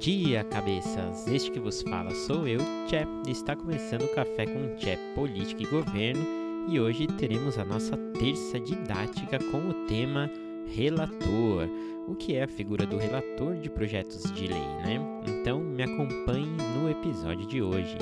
dia, cabeças! Este que vos fala sou eu, Tchê, está começando o Café com Tchê Política e Governo, e hoje teremos a nossa terça didática com o tema relator. O que é a figura do relator de projetos de lei, né? Então, me acompanhe no episódio de hoje.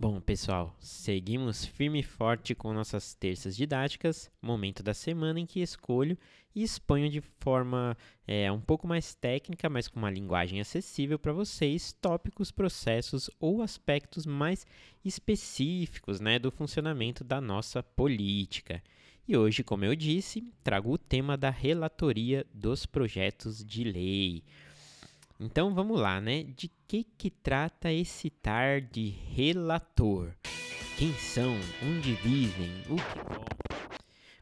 Bom, pessoal, seguimos firme e forte com nossas terças didáticas, momento da semana em que escolho e exponho de forma é, um pouco mais técnica, mas com uma linguagem acessível para vocês, tópicos, processos ou aspectos mais específicos né, do funcionamento da nossa política. E hoje, como eu disse, trago o tema da relatoria dos projetos de lei. Então vamos lá, né? De que que trata esse tar de relator? Quem são? Onde vivem? O que?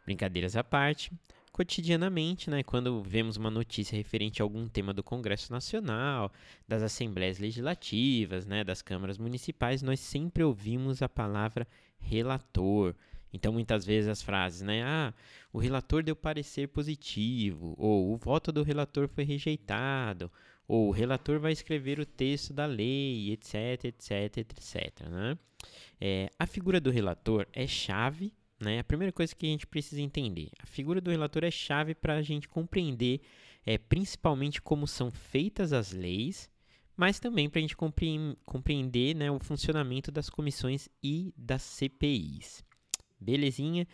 Brincadeiras à parte, cotidianamente, né, quando vemos uma notícia referente a algum tema do Congresso Nacional, das assembleias legislativas, né, das câmaras municipais, nós sempre ouvimos a palavra relator. Então, muitas vezes as frases, né? Ah, o relator deu parecer positivo, ou o voto do relator foi rejeitado, ou o relator vai escrever o texto da lei, etc, etc, etc. Né? É, a figura do relator é chave, né? A primeira coisa que a gente precisa entender, a figura do relator é chave para a gente compreender, é, principalmente como são feitas as leis, mas também para a gente compreender né, o funcionamento das comissões e das CPIs. Belezinha?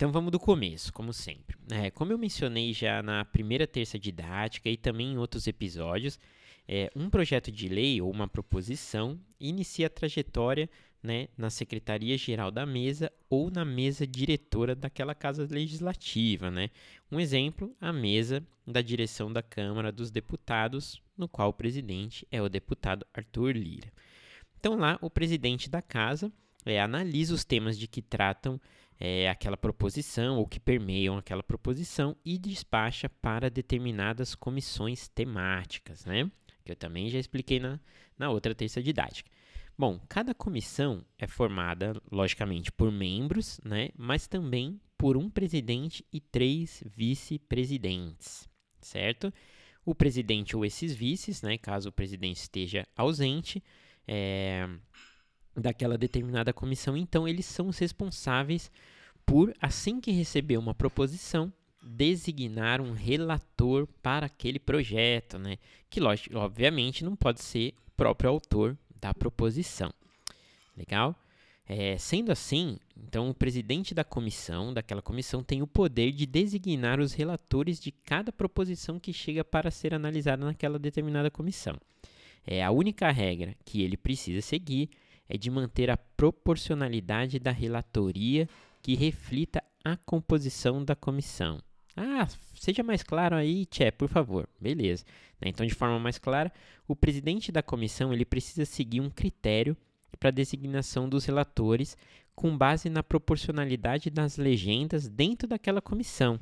Então vamos do começo, como sempre. É, como eu mencionei já na primeira terça didática e também em outros episódios, é, um projeto de lei ou uma proposição inicia a trajetória né, na Secretaria-Geral da Mesa ou na mesa diretora daquela casa legislativa. Né? Um exemplo, a mesa da direção da Câmara dos Deputados, no qual o presidente é o deputado Arthur Lira. Então lá, o presidente da casa é, analisa os temas de que tratam é, aquela proposição ou que permeiam aquela proposição e despacha para determinadas comissões temáticas, né? Que eu também já expliquei na, na outra terça didática. Bom, cada comissão é formada, logicamente, por membros, né? Mas também por um presidente e três vice-presidentes, certo? O presidente ou esses vices, né? Caso o presidente esteja ausente, é, daquela determinada comissão, então eles são os responsáveis por, assim que receber uma proposição, designar um relator para aquele projeto, né? Que, lógico, obviamente, não pode ser o próprio autor da proposição. Legal? É, sendo assim, então o presidente da comissão, daquela comissão, tem o poder de designar os relatores de cada proposição que chega para ser analisada naquela determinada comissão. É a única regra que ele precisa seguir é de manter a proporcionalidade da relatoria que reflita a composição da comissão. Ah, seja mais claro aí, Tchê, por favor. Beleza. Né, então, de forma mais clara, o presidente da comissão ele precisa seguir um critério para a designação dos relatores com base na proporcionalidade das legendas dentro daquela comissão.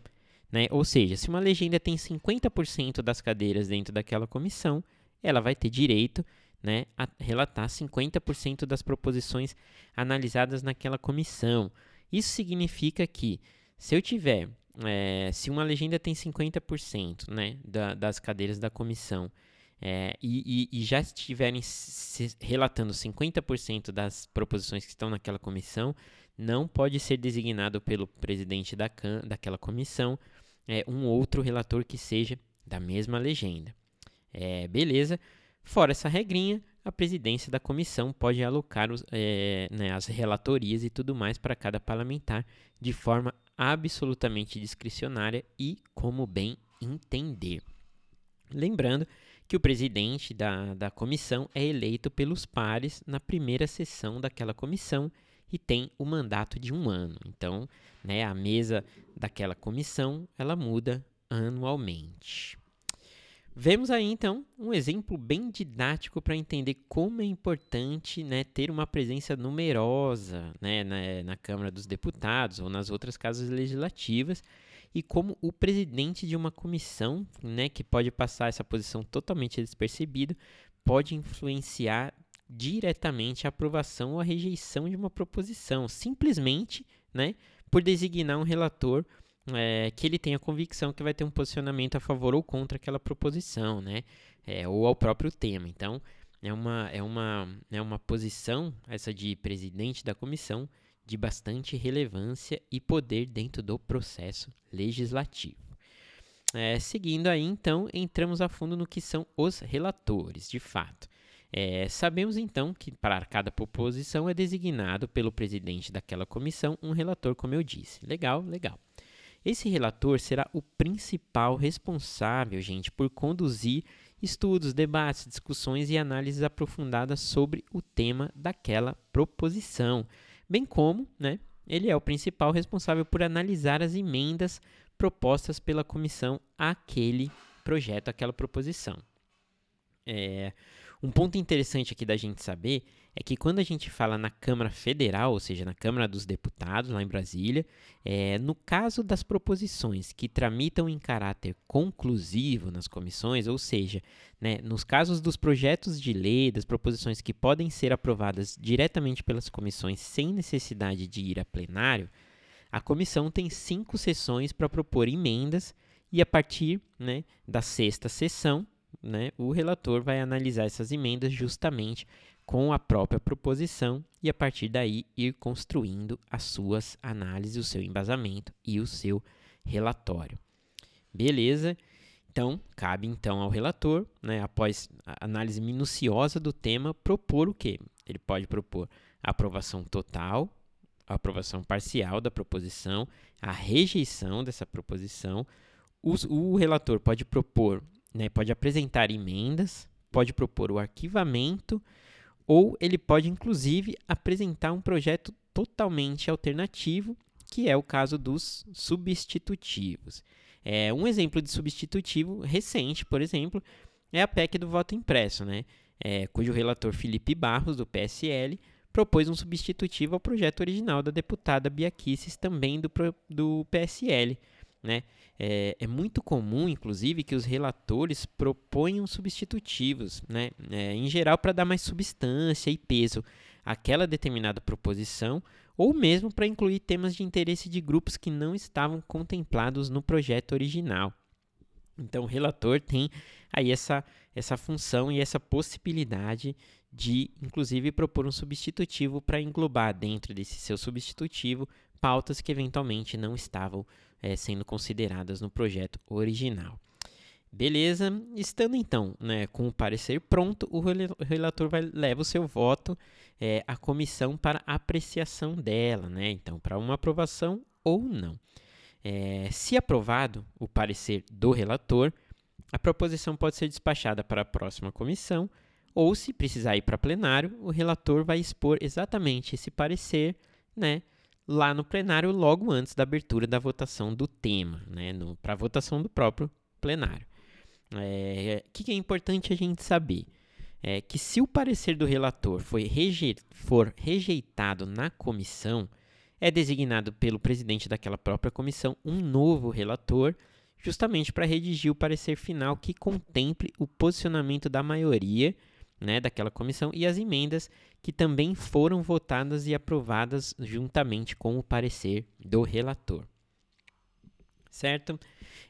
Né? Ou seja, se uma legenda tem 50% das cadeiras dentro daquela comissão, ela vai ter direito né, relatar 50% das proposições analisadas naquela comissão. Isso significa que se eu tiver, é, se uma legenda tem 50% né, da, das cadeiras da comissão é, e, e, e, já estiverem relatando 50% das proposições que estão naquela comissão, não pode ser designado pelo presidente da can, daquela comissão é, um outro relator que seja da mesma legenda. Beleza? Fora essa regrinha, a presidência da comissão pode alocar os, é, né, as relatorias e tudo mais para cada parlamentar de forma absolutamente discricionária e como bem entender. Lembrando que o presidente da, da comissão é eleito pelos pares na primeira sessão daquela comissão e tem o mandato de um ano. Então, né, a mesa daquela comissão ela muda anualmente. Vemos aí então um exemplo bem didático para entender como é importante né, ter uma presença numerosa né, na, na, Câmara dos Deputados ou nas outras casas legislativas e como o presidente de uma comissão, né, que pode passar essa posição totalmente despercebido, pode influenciar diretamente a aprovação ou a rejeição de uma proposição, simplesmente né, por designar um relator é, que ele tenha convicção que vai ter um posicionamento a favor ou contra aquela proposição, né? É, ou ao próprio tema. Então, é uma, é, uma, é uma posição, essa de presidente da comissão, de bastante relevância e poder dentro do processo legislativo. É, seguindo aí, então, entramos a fundo no que são os relatores, de fato. É, sabemos então que para cada proposição é designado pelo presidente daquela comissão um relator, como eu disse. Legal, legal. Esse relator será o principal responsável, gente, por conduzir estudos, debates, discussões e análises aprofundadas sobre o tema daquela proposição, bem como, né, ele é o principal responsável por analisar as emendas propostas pela comissão àquele projeto, àquela proposição. É, um ponto interessante aqui da gente saber é que quando a gente fala na Câmara Federal, ou seja, na Câmara dos Deputados, lá em Brasília, é, no caso das proposições que tramitam em caráter conclusivo nas comissões, ou seja, né, nos casos dos projetos de lei, das proposições que podem ser aprovadas diretamente pelas comissões sem necessidade de ir a plenário, a comissão tem cinco sessões para propor emendas e a partir né, da sexta sessão né, o relator vai analisar essas emendas justamente com a própria proposição e a partir daí ir construindo as suas análises, o seu embasamento e o seu relatório. Beleza? Então, cabe então ao relator, né, após análise minuciosa do tema, propor o quê? Ele pode propor a aprovação total, a aprovação parcial da proposição, a rejeição dessa proposição. O, o relator pode propor né, pode apresentar emendas, pode propor o arquivamento, ou ele pode, inclusive, apresentar um projeto totalmente alternativo, que é o caso dos substitutivos. É, um exemplo de substitutivo recente, por exemplo, é a PEC do voto impresso, né? É, cujo relator Felipe Barros, do PSL, propôs um substitutivo ao projeto original da deputada Bia Kicis, também do, do PSL. Né? É, é, muito comum, inclusive, que os relatores proponham substitutivos, né? É, em geral para dar mais substância e peso àquela determinada proposição, ou mesmo para incluir temas de interesse de grupos que não estavam contemplados no projeto original. Então, o relator tem aí essa, essa função e essa possibilidade de, inclusive, propor um substitutivo para englobar dentro desse seu substitutivo pautas que eventualmente não estavam é, sendo consideradas no projeto original. Beleza, estando então né, com o parecer pronto, o relator vai, leva o seu voto é, à comissão para apreciação dela, né? Então, para uma aprovação ou não. É, se aprovado o parecer do relator, a proposição pode ser despachada para a próxima comissão, ou, se precisar ir para plenário, o relator vai expor exatamente esse parecer, né? Lá no plenário logo antes da abertura da votação do tema, né, para a votação do próprio plenário. O é, que, que, é importante a gente saber? É que se o parecer do relator reje for rejeitado na comissão, é designado pelo presidente daquela própria comissão um novo relator, justamente para redigir o parecer final que contemple o posicionamento da maioria né, daquela comissão e as emendas que também foram votadas e aprovadas juntamente com o parecer do relator. Certo?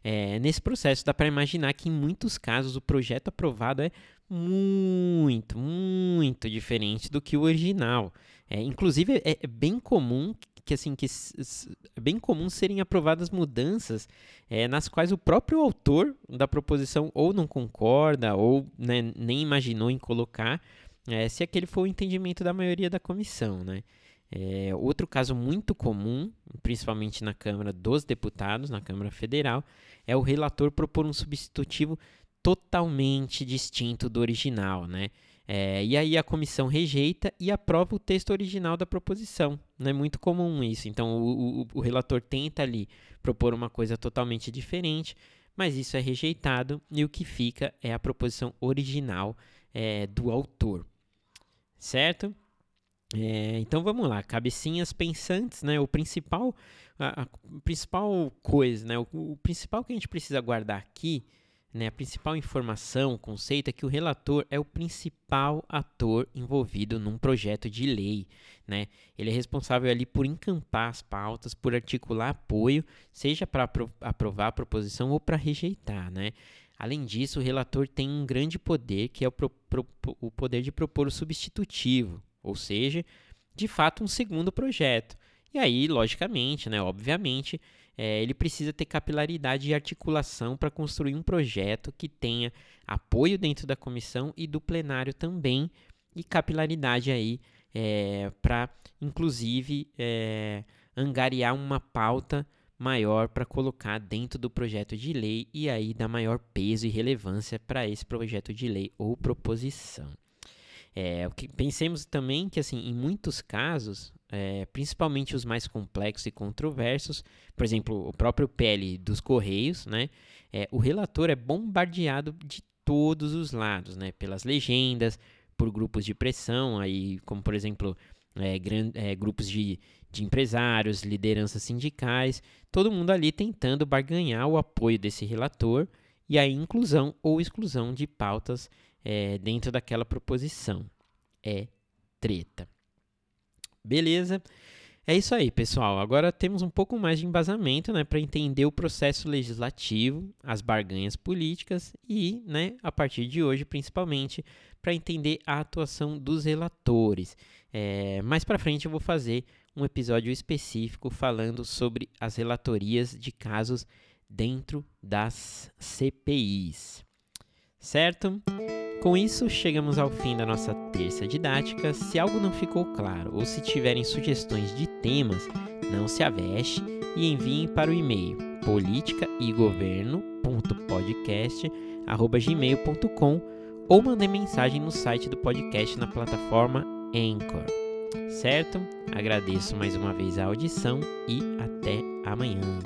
É, nesse processo dá para imaginar que em muitos casos o projeto aprovado é muito, muito diferente do que o original. É, inclusive é, é bem comum que assim que é bem comum serem aprovadas mudanças é, nas quais o próprio autor da proposição ou não concorda ou né, nem imaginou em colocar, é, se aquele for o entendimento da maioria da comissão, né? É, outro caso muito comum, principalmente na Câmara dos Deputados, na Câmara Federal, é o relator propor um substitutivo totalmente distinto do original, né? É, e aí a comissão rejeita e aprova o texto original da proposição. Não é muito comum isso. Então o, o, o relator tenta ali propor uma coisa totalmente diferente, mas isso é rejeitado e o que fica é a proposição original é, do autor. Certo? É, então vamos lá, cabecinhas pensantes, né? O principal, a, a principal coisa, né? O, o principal que a gente precisa guardar aqui né, a principal informação, conceito é que o relator é o principal ator envolvido num projeto de lei. né? Ele é responsável ali por encampar as pautas, por articular apoio, seja para apro aprovar a proposição ou para rejeitar, né? Além disso, o relator tem um grande poder, que é o, pro, pro, o poder de propor o substitutivo, ou seja, de fato um segundo projeto. E aí, logicamente, né, obviamente, é, ele precisa ter capilaridade e articulação para construir um projeto que tenha apoio dentro da comissão e do plenário também, e capilaridade aí é, para, inclusive, é, angariar uma pauta maior para colocar dentro do projeto de lei e aí dar maior peso e relevância para esse projeto de lei ou proposição. É, pensemos também que assim, em muitos casos, é, principalmente os mais complexos e controversos, por exemplo, o próprio PL dos Correios, né, é, o relator é bombardeado de todos os lados, né, pelas legendas, por grupos de pressão, aí, como por exemplo é, é, grupos de, de empresários, lideranças sindicais, todo mundo ali tentando barganhar o apoio desse relator e a inclusão ou exclusão de pautas é, dentro daquela proposição. É treta. Beleza? É isso aí, pessoal. Agora temos um pouco mais de embasamento né, para entender o processo legislativo, as barganhas políticas e, né, a partir de hoje, principalmente, para entender a atuação dos relatores. É, mais para frente eu vou fazer um episódio específico falando sobre as relatorias de casos dentro das CPIs. Certo? Com isso, chegamos ao fim da nossa terça didática. Se algo não ficou claro ou se tiverem sugestões de temas, não se aveste e enviem para o e-mail politicaegoverno.podcast@gmail.com ou mandem mensagem no site do podcast na plataforma Anchor. Certo? Agradeço mais uma vez a audição e até amanhã.